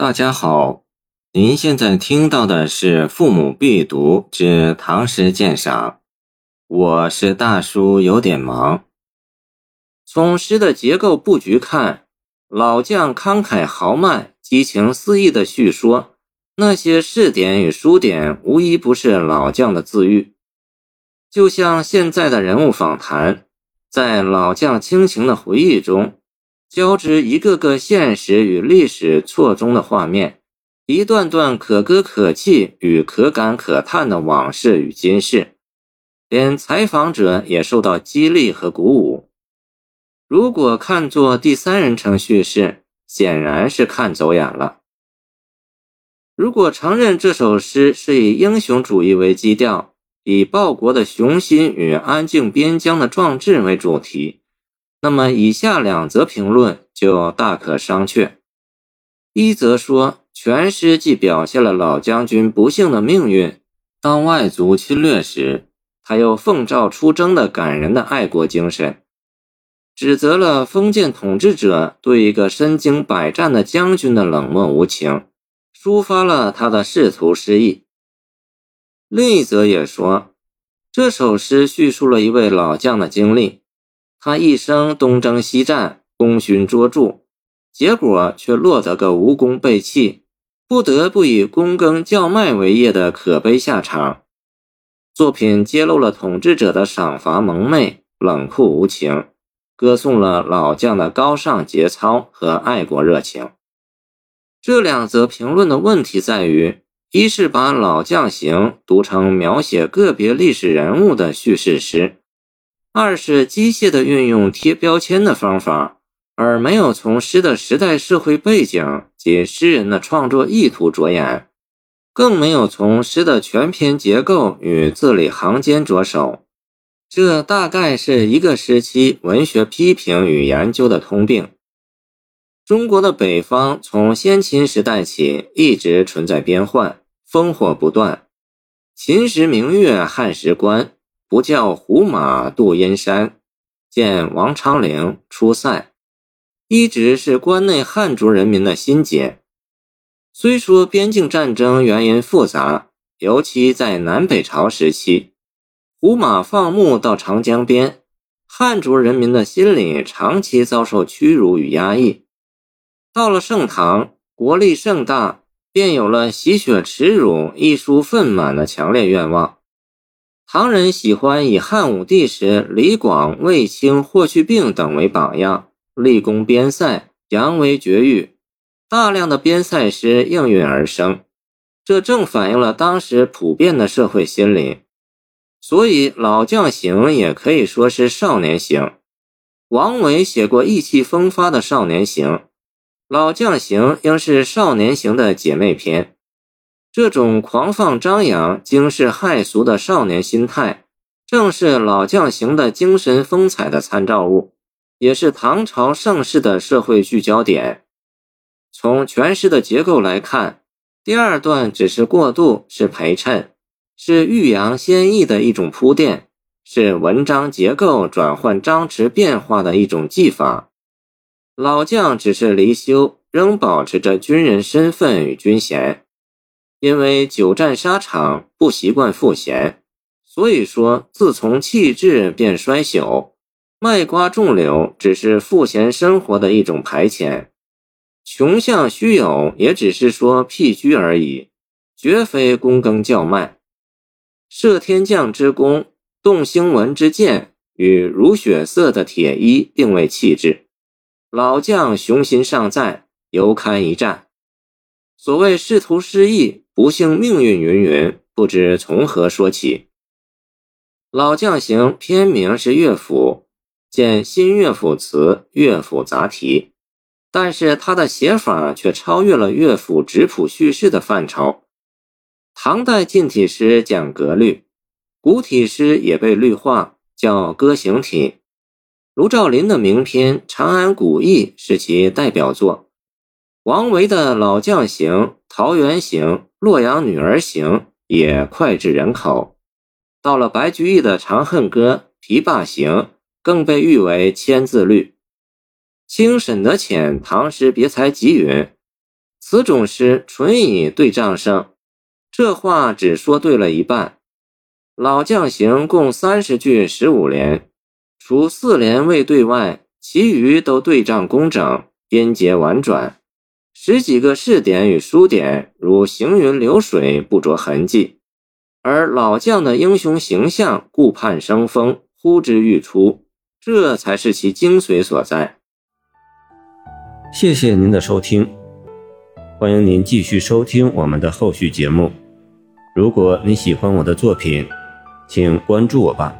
大家好，您现在听到的是《父母必读之唐诗鉴赏》，我是大叔，有点忙。从诗的结构布局看，老将慷慨豪迈、激情四溢的叙说，那些试点与书点，无一不是老将的自喻。就像现在的人物访谈，在老将亲情的回忆中。交织一个个现实与历史错综的画面，一段段可歌可泣与可感可叹的往事与今事，连采访者也受到激励和鼓舞。如果看作第三人称叙事，显然是看走眼了。如果承认这首诗是以英雄主义为基调，以报国的雄心与安静边疆的壮志为主题。那么，以下两则评论就大可商榷。一则说，全诗既表现了老将军不幸的命运，当外族侵略时，他又奉诏出征的感人的爱国精神；指责了封建统治者对一个身经百战的将军的冷漠无情，抒发了他的仕途失意。另一则也说，这首诗叙述了一位老将的经历。他一生东征西战，功勋卓著，结果却落得个无功被弃，不得不以躬耕叫卖为业的可悲下场。作品揭露了统治者的赏罚蒙昧、冷酷无情，歌颂了老将的高尚节操和爱国热情。这两则评论的问题在于：一是把《老将行》读成描写个别历史人物的叙事诗。二是机械的运用贴标签的方法，而没有从诗的时代社会背景及诗人的创作意图着眼，更没有从诗的全篇结构与字里行间着手。这大概是一个时期文学批评与研究的通病。中国的北方从先秦时代起一直存在边患，烽火不断。秦时明月汉时关。不教胡马度阴山，见王昌龄出塞，一直是关内汉族人民的心结。虽说边境战争原因复杂，尤其在南北朝时期，胡马放牧到长江边，汉族人民的心理长期遭受屈辱与压抑。到了盛唐，国力盛大，便有了洗雪耻辱、一书愤满的强烈愿望。唐人喜欢以汉武帝时李广、卫青、霍去病等为榜样，立功边塞，扬为绝域。大量的边塞诗应运而生，这正反映了当时普遍的社会心理。所以，《老将行》也可以说是少年行。王维写过意气风发的少年行，《老将行》应是少年行的姐妹篇。这种狂放张扬、惊世骇俗的少年心态，正是老将型的精神风采的参照物，也是唐朝盛世的社会聚焦点。从全诗的结构来看，第二段只是过渡，是陪衬，是欲扬先抑的一种铺垫，是文章结构转换章词变化的一种技法。老将只是离休，仍保持着军人身份与军衔。因为久战沙场，不习惯赋闲，所以说自从气质便衰朽。卖瓜种柳只是赋闲生活的一种排遣，穷相虚有也只是说僻居而已，绝非躬耕叫卖。射天将之弓，动星文之箭，与如血色的铁衣并未气质。老将雄心尚在，犹堪一战。所谓仕途失意。不幸命运云云，不知从何说起。老将行篇名是乐府，见新乐府词、乐府杂题，但是他的写法却超越了乐府质朴叙事的范畴。唐代近体诗讲格律，古体诗也被律化，叫歌行体。卢照邻的名篇《长安古意》是其代表作。王维的老将行、桃源行、洛阳女儿行也脍炙人口。到了白居易的《长恨歌》《琵琶行》，更被誉为千字律。清沈德潜《唐诗别才集》云：“此种诗纯以对仗声。这话只说对了一半。老将行共三十句十五联，除四联未对外，其余都对仗工整，音节婉转。十几个试点与书点如行云流水，不着痕迹。而老将的英雄形象顾盼生风，呼之欲出，这才是其精髓所在。谢谢您的收听，欢迎您继续收听我们的后续节目。如果你喜欢我的作品，请关注我吧。